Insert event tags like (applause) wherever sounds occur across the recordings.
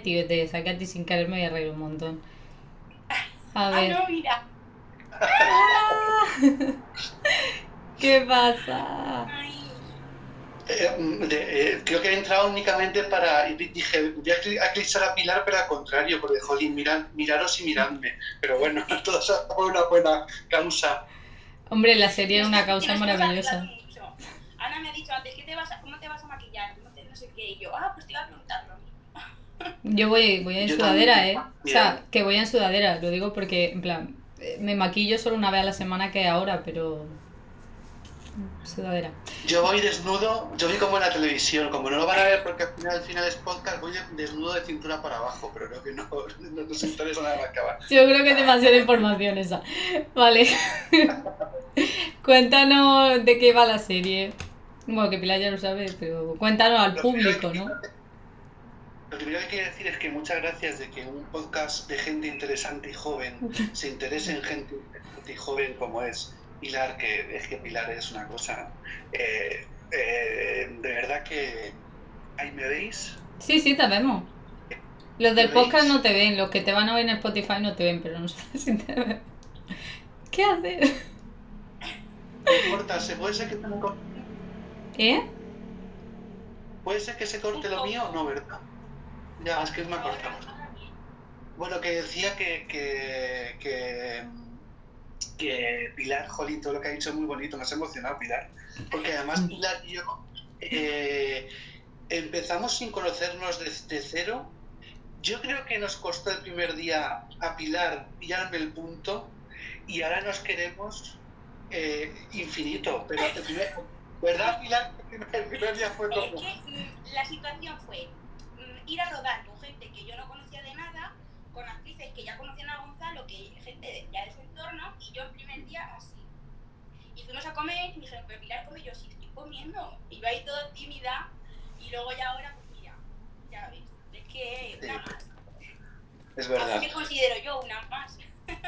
Tío, te saqué a ti sin querer, me voy a reír un montón. (laughs) A Ah, ver. no, mira. (laughs) ¿Qué pasa? Eh, de- eh, creo que he entrado únicamente para. y Dije, voy a a eclipsar a Pilar, pero al contrario, porque, jolín, mirad, miraros y miradme. Pero bueno, todo eso por una buena causa. Hombre, la serie es una causa maravillosa. Ana me ha dicho antes, ¿qué te vas a, ¿cómo te vas a maquillar? ¿Cómo te, no sé qué. Y yo, ah, pues te iba a preguntar lo mismo. Yo voy, voy en Yo sudadera, también. ¿eh? O sea, que voy en sudadera, lo digo porque, en plan, eh, me maquillo solo una vez a la semana que ahora, pero... Sudadera. Yo voy desnudo, yo voy como en la televisión, como no lo van a ver porque al final, al final es podcast, voy de- desnudo de cintura para abajo, pero creo que no, (laughs) no nos interesa nada más acabar. Yo creo que es demasiada información esa. Vale. (laughs) Cuéntanos de qué va la serie. Bueno, que Pilar ya lo sabe, pero cuéntanos al público, ¿no? Lo primero que quiero decir es que muchas gracias de que un podcast de gente interesante y joven (laughs) se interese en gente interesante y joven como es Pilar, que es que Pilar es una cosa. eh, eh, de verdad que. Ahí me veis. Sí, sí, te vemos. Los del podcast no te ven, los que te van a ver en Spotify no te ven, pero no sé si te ven. ¿Qué haces? No importa, ¿se puede ser que se me corte? ¿Eh? ¿Puede ser que se corte lo mío o no, verdad? Ya, es que me ha cortado. Bueno, que decía que, que, que, que Pilar, jolín, todo lo que ha dicho es muy bonito, me has emocionado, Pilar. Porque además Pilar y yo eh, empezamos sin conocernos desde cero. Yo creo que nos costó el primer día a Pilar pillarme el punto y ahora nos queremos eh, infinito. Pero el primer, ¿verdad, Pilar? El primer día fue Es que mm, la situación fue ir a rodar con gente que yo no conocía de nada, con actrices que ya conocían a Gonzalo, que gente de- ya de su entorno, y yo el primer día así. Y fuimos a comer y me dijeron, pero Pilar come, yo sí estoy comiendo. Y yo ahí todo tímida, y luego ya ahora, pues mira, ya ves, es que una más. Es verdad. Así me considero yo una más.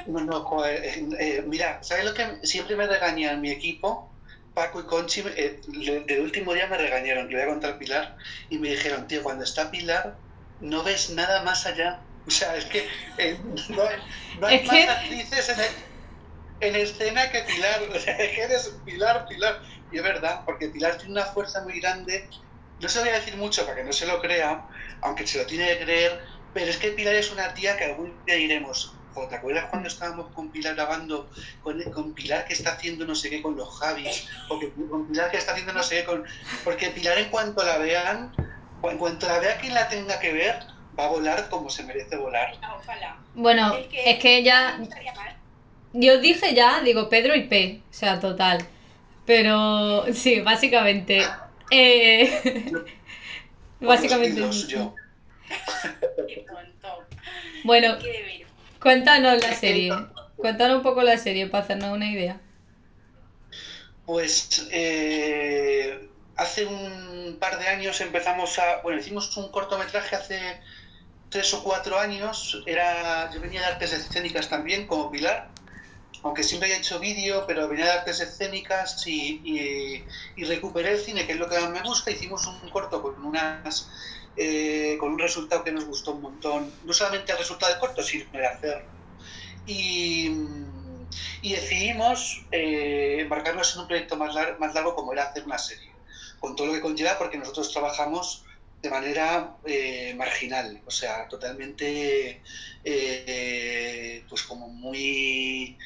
No, no, joder, eh, eh, mira, ¿sabes lo que siempre me regañan mi equipo? Paco y Conchi, eh, del último día me regañaron, le voy a contar Pilar, y me dijeron, tío, cuando está Pilar, no ves nada más allá. (laughs) O sea, es que eh, no, hay- no hay Es más que- actrices en, en escena que Pilar. O sea, es que eres Pilar, Pilar. Y es verdad, porque Pilar tiene una fuerza muy grande. No se lo voy a decir mucho para que no se lo crea, aunque se lo tiene que creer, pero es que Pilar es una tía que algún día diremos, "Jo, ¿te acuerdas cuando estábamos con Pilar grabando, con, con Pilar que está haciendo no sé qué con los Javis, o que, con Pilar que está haciendo no sé qué con... Porque Pilar en cuanto la vean, en cuanto la vea quien la tenga que ver, va a volar como se merece volar. Ojalá. Bueno, es que ya... no estaría mal. Yo dije ya, digo Pedro y P, o sea, total. Pero sí, básicamente. Eh, básicamente. Los es eso. yo. Qué tonto. Bueno, Qué. Cuéntanos la serie. Cuéntanos un poco la serie para hacernos una idea. Pues eh, hace un par de años empezamos a. Bueno, hicimos un cortometraje hace tres o cuatro años. Era, yo venía de artes escénicas también, como Pilar, aunque siempre he hecho vídeo, pero venía de artes escénicas y, y- y recuperé el cine, que es lo que más me gusta. Hicimos un corto con unas. Eh, con un resultado que nos gustó un montón, no solamente el resultado del corto, sino de hacerlo. Y, decidimos eh, embarcarnos en un proyecto más, lar- más largo como era hacer una serie, con todo lo que conlleva porque nosotros trabajamos de manera eh, marginal, o sea, totalmente, eh, pues como muy,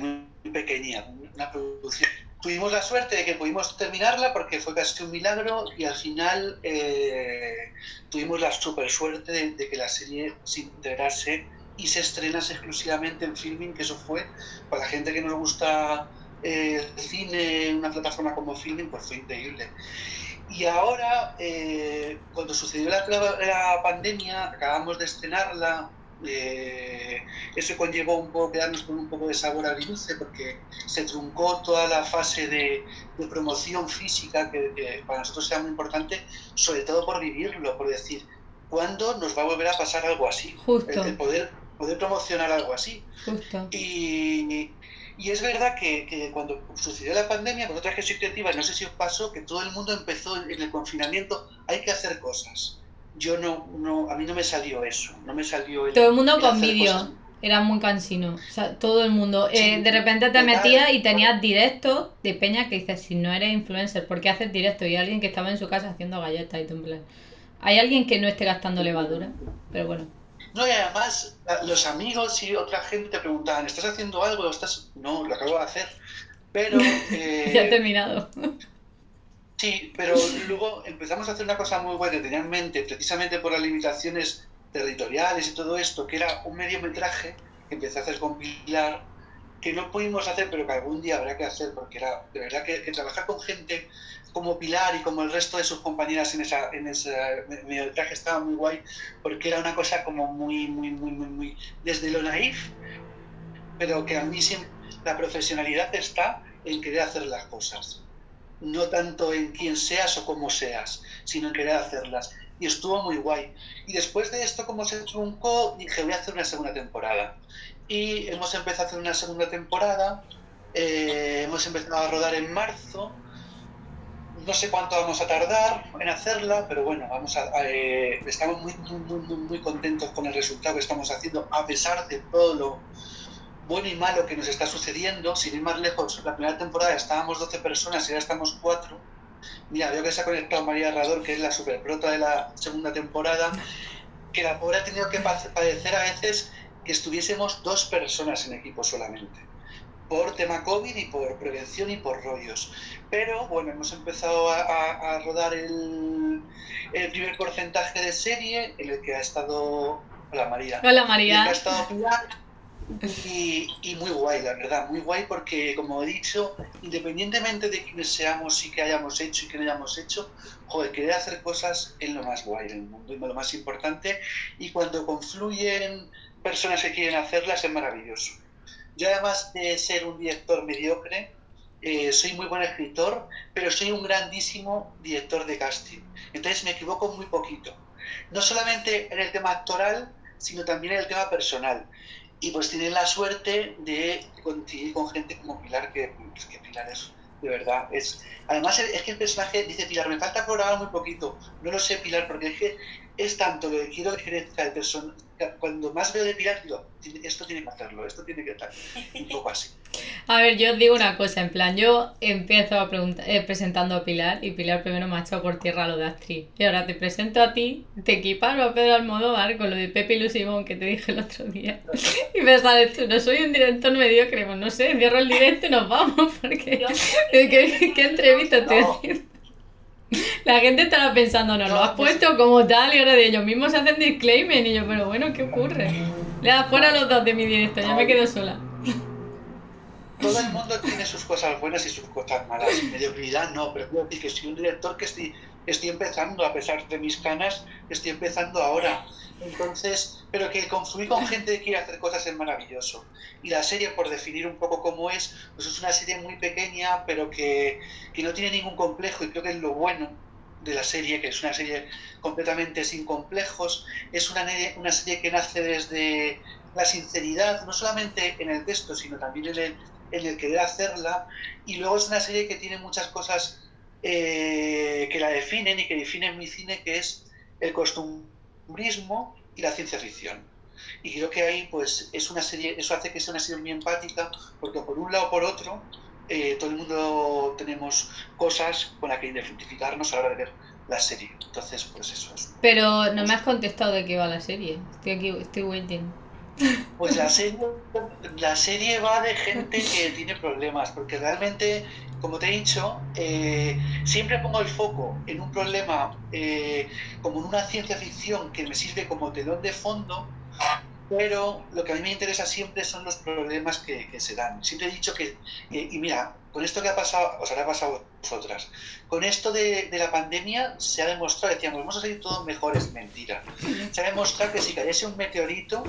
muy pequeña, una producción. Tuvimos la suerte de que pudimos terminarla porque fue casi un milagro y al final eh, tuvimos la super suerte de, que la serie se integrase y se estrenase exclusivamente en filming, que eso fue para la gente que nos gusta eh, el cine, una plataforma como filming, pues fue increíble. Y ahora, eh, cuando sucedió la, la pandemia, acabamos de estrenarla, eh, eso conllevó un poco quedarnos con un poco de sabor agridulce porque se truncó toda la fase de, de promoción física que, que para nosotros era muy importante, sobre todo por vivirlo, por decir, ¿cuándo nos va a volver a pasar algo así? Justo, el poder, poder promocionar algo así. justo. Y, y es verdad que, que cuando sucedió la pandemia, vosotras que sois creativas, no sé si os pasó, que todo el mundo empezó en el confinamiento, hay que hacer cosas. Yo no, no, a mí no me salió eso, no me salió Todo el mundo con vídeo, era muy cansino, o sea, todo el mundo. Eh, de repente te metías y tenías directo de peña que dices, si no eres influencer, ¿por qué haces directo? Y alguien que estaba en su casa haciendo galletas y tú Hay alguien que no esté gastando levadura, pero bueno. No, y además los amigos y otra gente te preguntaban, ¿estás haciendo algo? ¿Estás... No, lo acabo de hacer. Pero... Eh... (laughs) ya he terminado. Sí, pero luego empezamos a hacer una cosa muy buena que tenía en mente, precisamente por las limitaciones territoriales y todo esto, que era un mediometraje que empecé a hacer con Pilar, que no pudimos hacer, pero que algún día habrá que hacer, porque era de verdad que, trabajar con gente como Pilar y como el resto de sus compañeras en, esa, en ese mediometraje estaba muy guay, porque era una cosa como muy, muy, muy, muy, muy, desde lo naif, pero que a mí la profesionalidad está en querer hacer las cosas no tanto en quién seas o cómo seas, sino en querer hacerlas. Y estuvo muy guay. Y después de esto, como se truncó, dije, voy a hacer una segunda temporada. Y hemos empezado a hacer una segunda temporada, eh, hemos empezado a rodar en marzo. No sé cuánto vamos a tardar en hacerla, pero bueno, vamos a, eh, estamos muy, muy, muy, muy contentos con el resultado que estamos haciendo, a pesar de todo lo, bueno y malo que nos está sucediendo. Sin ir más lejos, la primera temporada estábamos 12 personas y ahora estamos 4. Mira, veo que se ha conectado María Herrador, que es la superprota de la segunda temporada, que la pobre ha tenido que padecer a veces que estuviésemos dos personas en equipo solamente, por tema COVID y por prevención y por rollos. Pero bueno, hemos empezado a, rodar el, el, primer porcentaje de serie en el que ha estado... Hola María. Hola María. ha estado y, muy guay, la verdad, muy guay porque, como he dicho, independientemente de quiénes seamos y qué hayamos hecho y qué no hayamos hecho, joder, querer hacer cosas es lo más guay del mundo y lo más importante. Y cuando confluyen personas que quieren hacerlas es maravilloso. Yo, además de ser un director mediocre, eh, soy muy buen escritor, pero soy un grandísimo director de casting. Entonces me equivoco muy poquito. No solamente en el tema actoral, sino también en el tema personal y pues tienen la suerte de coincidir con gente como Pilar, que, pues, que Pilar es, de verdad, es... Además es que el personaje dice, Pilar, me falta programar muy poquito, no lo sé Pilar, porque es que es tanto lo que quiero que crezca el personaje, cuando más veo de Pilar, digo, esto tiene que hacerlo, esto tiene que estar, un poco así. (laughs) A ver, yo os digo una cosa, en plan, yo empiezo a preguntar, eh, presentando a Pilar y Pilar primero me ha echado por tierra lo de actriz. Y ahora te presento a ti, te equiparo a Pedro Almodóvar con lo de Pepe y Lusimón que te dije el otro día. (laughs) Y me sales tú, no soy un director mediocre, pues no sé, cierro el directo y nos vamos, (laughs) porque ¿qué, qué entrevista estoy haciendo? (laughs) La gente estará pensando, no, lo has puesto como tal y ahora de ellos mismos se hacen disclaimer y yo, pero bueno, ¿qué ocurre? Le das fuera los dos de mi directo, ya me quedo sola (laughs) todo el mundo tiene sus cosas buenas y sus cosas malas. Mediocridad no, pero quiero decir que soy un director que estoy, estoy empezando, a pesar de mis canas, estoy empezando ahora. Entonces, pero que confluir con gente que quiere hacer cosas es maravilloso. Y la serie, por definir un poco cómo es, pues es una serie muy pequeña, pero que, que no tiene ningún complejo y creo que es lo bueno de la serie, que es una serie completamente sin complejos. Es una, una serie que nace desde la sinceridad, no solamente en el texto, sino también en el, en el querer hacerla. Y luego es una serie que tiene muchas cosas eh, que la definen y que definen mi cine, que es el costumbrismo y la ciencia ficción. Y creo que ahí, pues, es una serie, eso hace que sea una serie muy empática, porque por un lado o por otro, eh, todo el mundo tenemos cosas con las que identificarnos a la hora de ver la serie. Entonces, pues eso es. Pero no me has contestado de qué va la serie. Estoy aquí, estoy waiting. Pues la serie, la serie va de gente que (laughs) tiene problemas, porque realmente, como te he dicho, eh, siempre pongo el foco en un problema eh, como en una ciencia ficción que me sirve como telón de fondo, pero lo que a mí me interesa siempre son los problemas que, se dan. Siempre he dicho que, y mira, con esto que ha pasado, os habrá pasado a vosotras, con esto de, la pandemia se ha demostrado, decíamos, vamos a salir todos mejores, mentira. Se ha demostrado que si cayese un meteorito,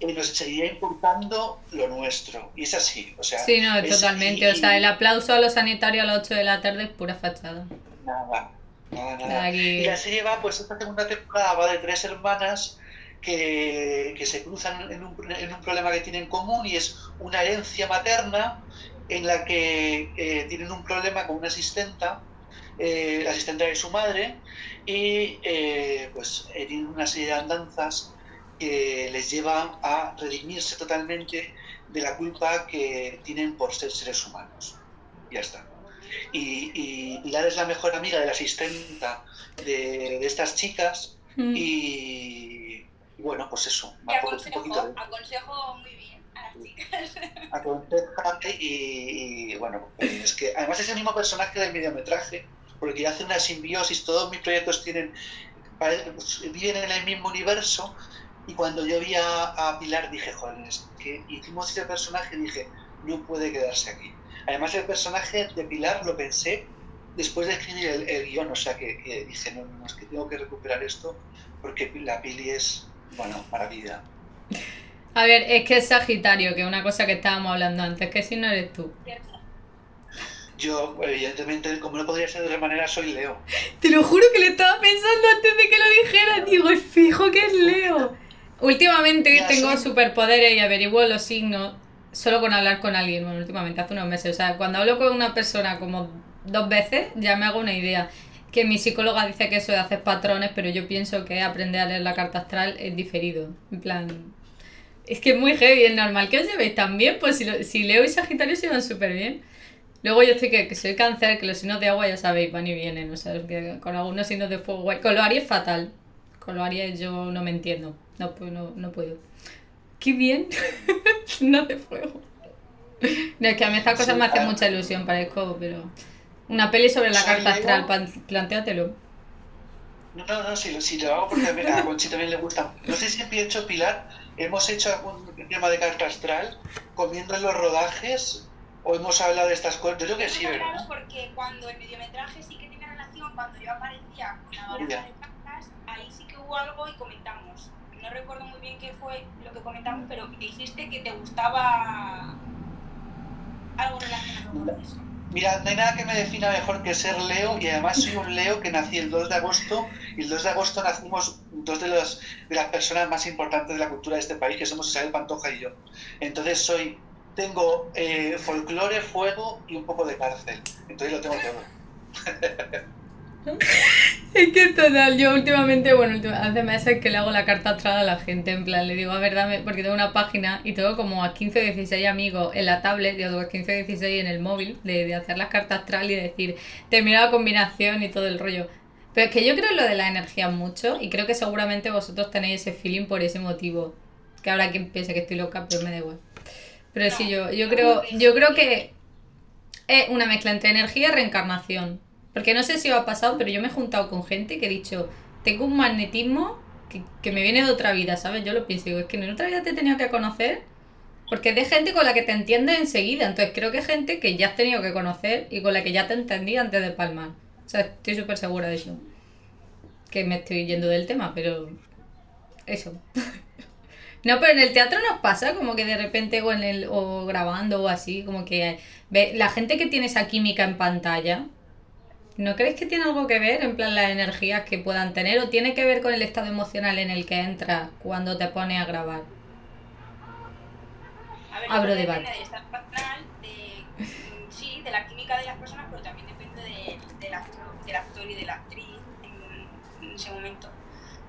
eh, nos seguiría importando lo nuestro. Y es así, o sea... Sí, no, totalmente. o sea, el aplauso a los sanitarios a las 8 de la tarde es pura fachada. Nada, nada, nada. Y la serie va, pues esta segunda temporada va de tres hermanas que, se cruzan en un, en un, problema que tienen en común y es una herencia materna en la que eh, tienen un problema con una asistenta eh, la asistente de su madre y eh, pues en una serie de andanzas que les lleva a redimirse totalmente de la culpa que tienen por ser seres humanos. Ya está. Y, y Pilar es la mejor amiga de la asistenta de, de estas chicas Mm. y, y bueno, pues eso. Un aconsejo, de- aconsejo muy bien a las chicas. (laughs) aconseja y, y, bueno, es que además es el mismo personaje del mediometraje, porque hace una simbiosis, todos mis proyectos tienen pues, viven en el mismo universo y cuando yo vi a, a Pilar dije, joder, es que hicimos ese personaje y dije, no puede quedarse aquí. Además el personaje de Pilar lo pensé después de escribir el, el guion, o sea que, que dije, no, no, es que tengo que recuperar esto porque la Pili es, bueno, maravilla. A ver, es que es Sagitario, que es una cosa que estábamos hablando antes, que si no eres tú. Yo, evidentemente, como no podría ser de otra manera, soy Leo. Te lo juro que lo estaba pensando antes de que lo dijera. Digo, es fijo que es Leo. Últimamente Ya, tengo superpoderes y averiguo los signos solo con hablar con alguien. Bueno, últimamente, hace unos meses. O sea, cuando hablo con una persona como dos veces, ya me hago una idea. Que mi psicóloga dice que eso de hacer patrones, pero yo pienso que aprender a leer la carta astral es diferido. En plan. Es que es muy heavy, es normal que os llevéis tan bien. Pues si, lo- si Leo y Sagitario se van súper bien. Luego yo estoy que, que soy cáncer, que los signos de agua ya sabéis, van y vienen, o sea, que con algunos signos de fuego, guay. con los Aries fatal, con los Aries yo no me entiendo, no, no, no puedo. ¡Qué bien! (laughs) no de fuego. No, es que a mí estas cosas Sí, me hacen mucha ilusión, parezco, pero... Una peli sobre la carta astral, plantéatelo. No, no, no, si, lo- si lo hago porque a, mí- a Conchi también le gusta. No sé si hecho Pilar, hemos hecho algún tema de carta astral comiendo en los rodajes o hemos hablado de estas cosas. Yo creo que sí, ¿verdad? raro porque cuando el mediometraje sí que tiene relación, cuando yo aparecía con la baraja de cartas, ahí sí que hubo algo y comentamos. No recuerdo muy bien qué fue lo que comentamos, pero dijiste que te gustaba algo relacionado con eso. Mira, no hay nada que me defina mejor que ser Leo y además soy un Leo que nací el 2 de agosto y el 2 de agosto nacimos dos de, los, de las personas más importantes de la cultura de este país, que somos Isabel Pantoja y yo. Entonces soy, tengo eh, folclore, fuego y un poco de cárcel. Entonces lo tengo todo. (laughs) Es que total, yo últimamente, bueno, hace meses que le hago la carta astral a la gente, en plan, le digo, a ver, dame, porque tengo una página y tengo como a 15 o 16 amigos en la tablet, y otros 15 o 16 en el móvil, de, de hacer las cartas astral y decir, termina la combinación y todo el rollo. Pero es que yo creo en lo de la energía mucho y creo que seguramente vosotros tenéis ese feeling por ese motivo. Que habrá quien piense que estoy loca, pero me da igual. Pero sí, yo, yo creo, yo creo que es una mezcla entre energía y reencarnación. Porque no sé si os ha pasado, pero yo me he juntado con gente que he dicho, tengo un magnetismo que, que me viene de otra vida, ¿sabes? Yo lo pienso, digo, es que en otra vida te he tenido que conocer, porque es de gente con la que te entiendes enseguida. Entonces creo que es gente que ya has tenido que conocer y con la que ya te entendí antes de palmar. O sea, estoy súper segura de eso. Que me estoy yendo del tema, pero eso. (laughs) No, pero en el teatro nos pasa como que de repente o en el o grabando o así, como que ve, la gente que tiene esa química en pantalla, ¿no crees que tiene algo que ver en plan las energías que puedan tener o tiene que ver con el estado emocional en el que entras cuando te pones a grabar? A ver, Abro debate. de, sí, de la química de las personas, pero también depende de- del actor, del actor y de la actriz en, en ese momento.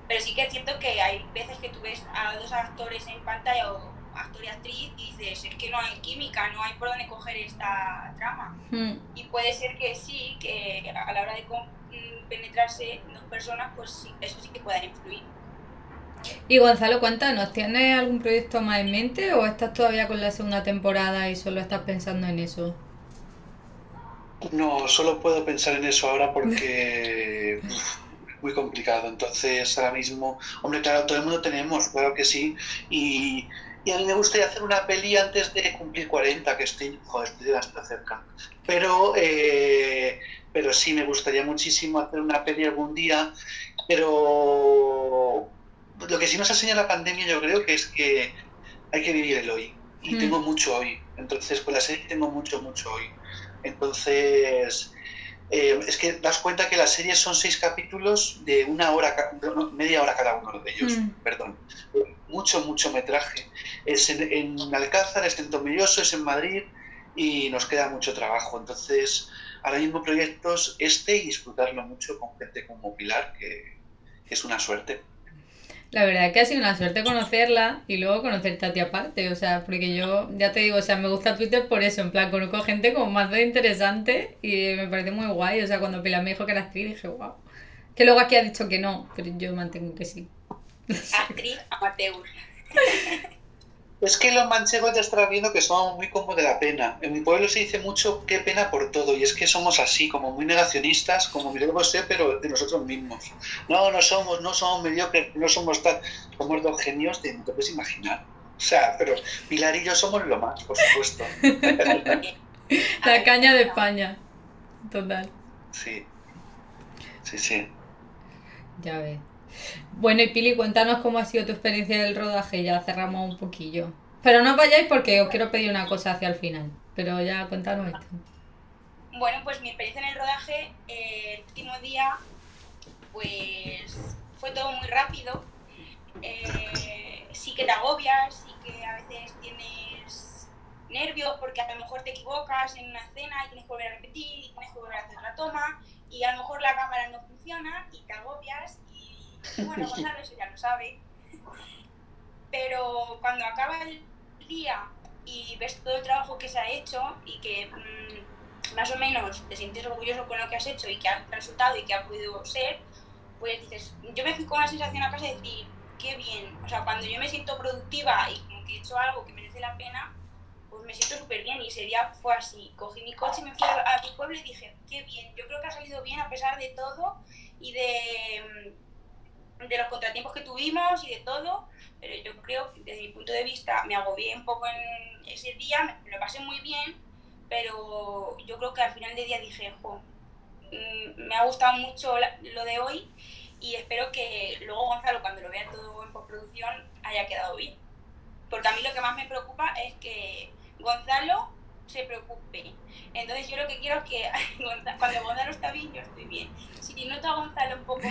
Pero sí que es cierto que hay veces que tú ves a dos actores en pantalla o actor y actriz y dices, es que no hay química, no hay por dónde coger esta trama. Hmm. Y puede ser que sí, que a la hora de mm, penetrarse dos personas, pues sí, eso sí que pueda influir. Y Gonzalo, cuéntanos, ¿tienes algún proyecto más en mente o estás todavía con la segunda temporada y solo estás pensando en eso? No, solo puedo pensar en eso ahora porque (laughs) es muy complicado. Entonces, ahora mismo, hombre, claro, todo el mundo tenemos, claro que sí. Y, y a mí me gustaría hacer una peli antes de cumplir 40, que estoy, joder, estoy bastante cerca. Pero, eh, pero sí, me gustaría muchísimo hacer una peli algún día. Pero lo que sí nos ha enseñado la pandemia, yo creo que es que hay que vivir el hoy. Y Mm. tengo mucho hoy. Entonces, con la serie tengo mucho, mucho hoy. Entonces, eh, es que das cuenta que las series son seis capítulos de una hora, no, media hora cada uno de ellos, Mm. perdón. Mucho, mucho metraje. Es en, en Alcázar, es en Tomelloso, es en Madrid y nos queda mucho trabajo. Entonces, ahora mismo proyectos este y disfrutarlo mucho con gente como Pilar, que, que es una suerte. La verdad es que ha sido una suerte conocerla y luego conocerte a ti aparte, o sea, porque yo, ya te digo, o sea, me gusta Twitter por eso, en plan, conozco gente como más de interesante y me parece muy guay, o sea, cuando Pilar me dijo que era actriz dije, wow. Que luego aquí ha dicho que no, pero yo mantengo que sí. Actriz amateur. (laughs) Es que los manchegos ya estarán viendo que somos muy como de la pena. En mi pueblo se dice mucho qué pena por todo, y es que somos así, como muy negacionistas, como miremos pero de nosotros mismos. No, no somos, no somos mediocres, no somos tal. Somos dos genios de no te puedes imaginar. O sea, pero Pilar y yo somos lo más, por supuesto. (laughs) la caña de España. Total. Sí. Sí, sí. Ya ves. Bueno, y Pili, cuéntanos cómo ha sido tu experiencia del rodaje, ya cerramos un poquillo. Pero no vayáis porque os quiero pedir una cosa hacia el final, pero ya cuéntanos esto. Bueno, pues mi experiencia en el rodaje, eh, el último día, pues fue todo muy rápido. Eh, sí que te agobias, sí que a veces tienes nervios porque a lo mejor te equivocas en una escena y tienes que volver a repetir y tienes que volver a hacer la toma y a lo mejor la cámara no funciona y te agobias bueno, Gonzalo eso ya lo sabe. Pero cuando acaba el día y ves todo el trabajo que se ha hecho y que mm, más o menos te sientes orgulloso con lo que has hecho y que ha resultado y que ha podido ser, pues dices, yo me fui con la sensación a casa de decir, qué bien. O sea, cuando yo me siento productiva y como que he hecho algo que merece la pena, pues me siento súper bien. Y ese día fue así. Cogí mi coche, me fui a, a mi pueblo y dije, qué bien. Yo creo que ha salido bien a pesar de todo y de de los contratiempos que tuvimos y de todo, pero yo creo que desde mi punto de vista me agobié un poco en ese día, me lo pasé muy bien, pero yo creo que al final del día dije, jo, mm, me ha gustado mucho lo de hoy y espero que luego Gonzalo cuando lo vea todo en postproducción haya quedado bien. Porque a mí lo que más me preocupa es que Gonzalo se preocupe. Entonces yo lo que quiero es que (laughs) cuando Gonzalo está bien, yo estoy bien. Si noto a Gonzalo un poco,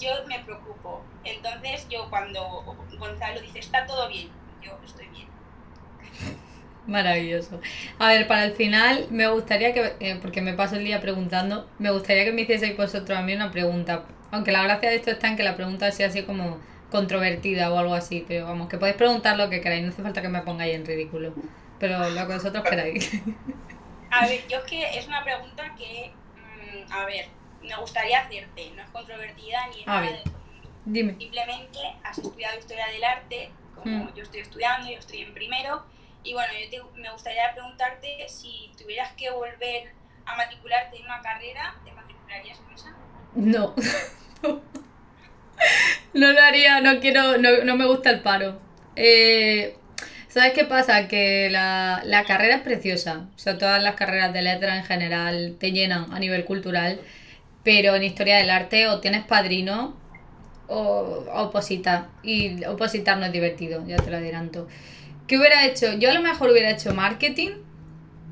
yo me preocupo. Entonces yo cuando Gonzalo dice está todo bien, yo estoy bien. Maravilloso. A ver, para el final me gustaría que, eh, porque me paso el día preguntando, me gustaría que me hicieseis vosotros a mí una pregunta. Aunque la gracia de esto está en que la pregunta sea así como controvertida o algo así, pero vamos, que podéis preguntar lo que queráis, no hace falta que me pongáis en ridículo pero lo que vosotros queráis. A ver, yo es que es una pregunta que, mm, a ver, me gustaría hacerte, no es controvertida ni nada de Dime. Simplemente has estudiado historia del arte, como mm. yo estoy estudiando, yo estoy en primero, y bueno, yo me gustaría preguntarte si tuvieras que volver a matricularte en una carrera, ¿te matricularías en esa? No. (laughs) no lo haría, no quiero, no, no me gusta el paro. Eh, ¿Sabes qué pasa? Que la, la, carrera es preciosa. O sea, todas las carreras de letra en general te llenan a nivel cultural. Pero en historia del arte o tienes padrino o opositas. Y opositar no es divertido, ya te lo adelanto. ¿Qué hubiera hecho? Yo a lo mejor hubiera hecho marketing.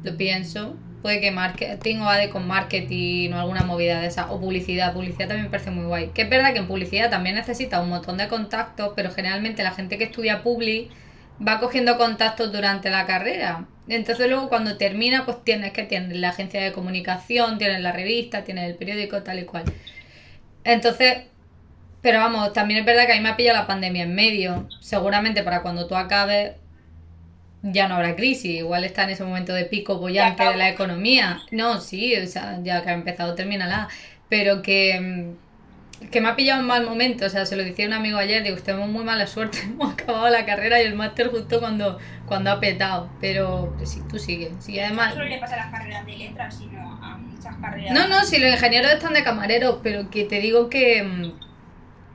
Lo pienso. Puede que marketing o ADE con marketing o alguna movida de esa. O publicidad. Publicidad también me parece muy guay. Que es verdad que en publicidad también necesita un montón de contactos. Pero generalmente la gente que estudia publi va cogiendo contactos durante la carrera. Entonces luego cuando termina, pues tienes que tienes la agencia de comunicación, tienes la revista, tienes el periódico, tal y cual. Entonces, pero vamos, también es verdad que a mí me ha pillado la pandemia en medio. Seguramente para cuando tú acabes ya no habrá crisis. Igual está en ese momento de pico bollante de la economía. No, sí, o sea, ya que ha empezado, termínala. Pero que que me ha pillado un mal momento, o sea, se lo decía un amigo ayer, digo, tenemos muy mala suerte, (laughs) hemos acabado la carrera y el máster justo cuando, cuando ha petado, pero sí, tú sigues, sí, además... No solo le pasa a las carreras de letras, sino a muchas carreras... No, no, si los ingenieros están de camareros, pero que te digo que... Mm,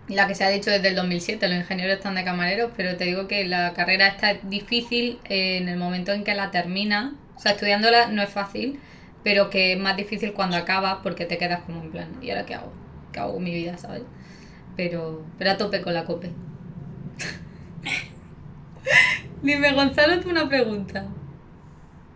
la que se ha dicho desde el 2007, los ingenieros están de camareros, pero te digo que la carrera está difícil en el momento en que la termina, o sea, estudiándola no es fácil, pero que es más difícil cuando acabas porque te quedas como en plan, ¿y ahora qué hago? Que hago mi vida, ¿sabes? Pero, pero a tope con la cope. (laughs) Dime, Gonzalo, tú una pregunta.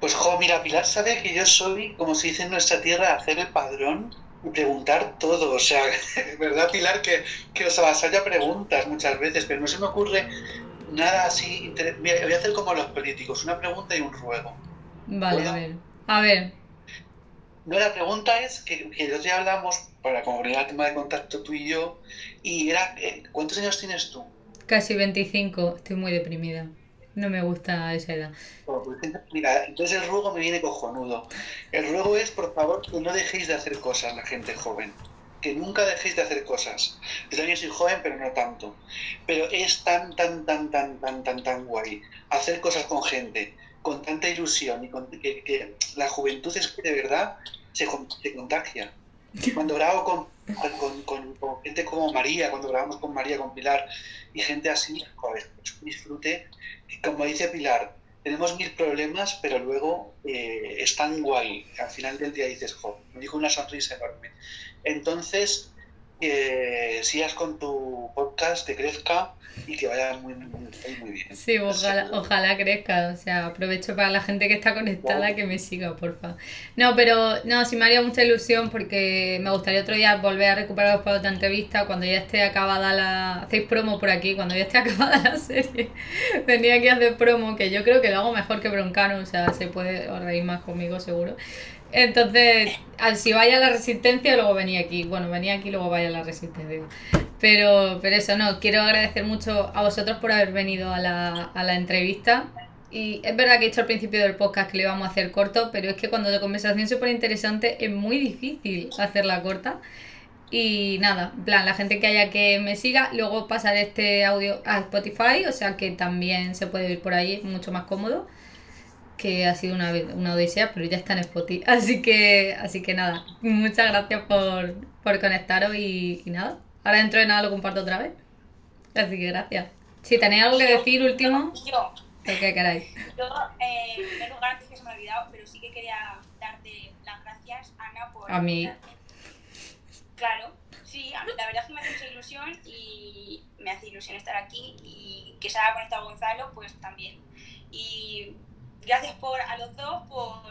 Pues, jo, mira, Pilar sabe que yo soy, como se dice en nuestra tierra, hacer el padrón y preguntar todo. O sea, (laughs) ¿verdad, Pilar? Que, que os avasalla preguntas muchas veces, pero no se me ocurre nada así. voy a hacer como los políticos, una pregunta y un ruego. Vale, a ver. A ver. No, la pregunta es que, que el otro día hablamos, para como el tema de contacto tú y yo, y era, eh, ¿cuántos años tienes tú? Casi 25, estoy muy deprimida. No me gusta esa edad. Bueno, pues, mira, entonces el ruego me viene cojonudo. El ruego es, por favor, que no dejéis de hacer cosas la gente joven. Que nunca dejéis de hacer cosas. Yo también soy joven, pero no tanto. Pero es tan, tan, tan, tan, tan, tan, tan guay hacer cosas con gente, con tanta ilusión y con, que, que la juventud es que de verdad se, se contagia. (laughs) Cuando grabo con, con, con- con gente como María, cuando grabamos con María, con Pilar y gente así, joder, es un disfrute. Y Como dice Pilar, tenemos mil problemas, pero luego eh, es tan guay. Al final del día dices, joder, me dijo una sonrisa enorme. Entonces, que sigas con tu podcast, que crezca y que vaya muy, muy, muy, bien. Sí, ojalá, ojalá crezca. O sea, aprovecho para la gente que está conectada que me siga, porfa. No, pero no, sí me haría mucha ilusión porque me gustaría otro día volver a recuperar para otra entrevista cuando ya esté acabada la. Hacéis promo por aquí, cuando ya esté (laughs) acabada la serie. Venía aquí a hacer promo, que yo creo que lo hago mejor que Broncano, o sea, se puede os reír más conmigo seguro. Entonces, si vaya a la resistencia, luego venía aquí. Bueno, venía aquí, luego vaya a la resistencia. Pero, pero eso no, quiero agradecer mucho a vosotros por haber venido a la, a la entrevista. Y es verdad que he dicho al principio del podcast que lo íbamos a hacer corto, pero es que cuando la conversación es súper interesante es muy difícil hacerla corta. Y nada, en plan, la gente que haya que me siga, luego pasar este audio a Spotify, o sea que también se puede ir por ahí, mucho más cómodo. Que ha sido una, una odisea, pero ya está en Spotify. (laughs) Así que, así que nada, muchas gracias por, por conectaros y, y nada. Ahora dentro de nada lo comparto otra vez. Así que gracias. Si tenéis algo que decir último, Yo, lo que queráis. yo eh, en primer lugar, antes que se me ha olvidado, pero sí que quería darte las gracias, Ana, por... A mí. Claro, sí, a mí la verdad es que me hace mucha ilusión y me hace ilusión estar aquí y que se haya conectado Gonzalo, pues también. Y gracias por a los dos por,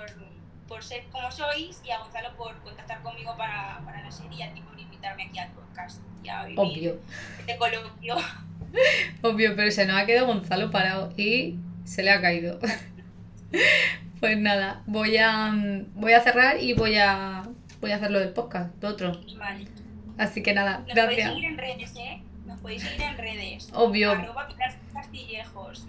por ser como sois y a Gonzalo por contactar conmigo para, para la serie y a ti por invitarme aquí al podcast. Y a vivir Obvio. este coloquio. (laughs) Obvio, pero se nos ha quedado Gonzalo parado y se le ha caído. (laughs) Pues nada, voy a voy a cerrar y voy a voy a hacer lo del podcast, lo otro. Vale. Así que nada, Nos podéis gracias. seguir en redes, ¿eh? Nos podéis seguir en redes. Obvio. Arroba Castillejos.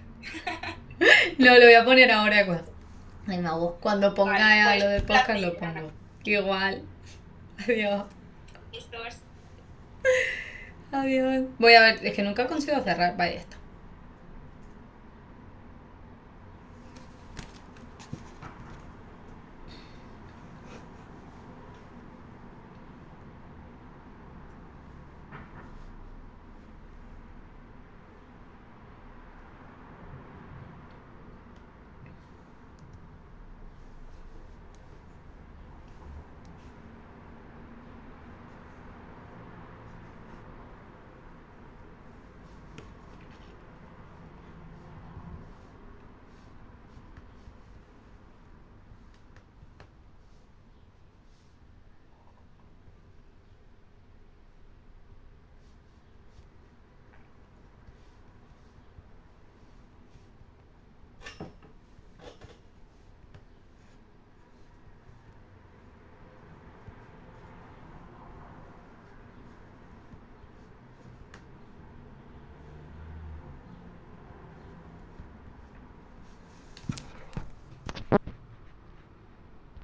(laughs) No, lo voy a poner ahora cuando, cuando ponga Vale, pues, lo del podcast lo pongo. Igual. Adiós. Adiós. Voy a ver, es que nunca consigo cerrar. Vaya, ya está.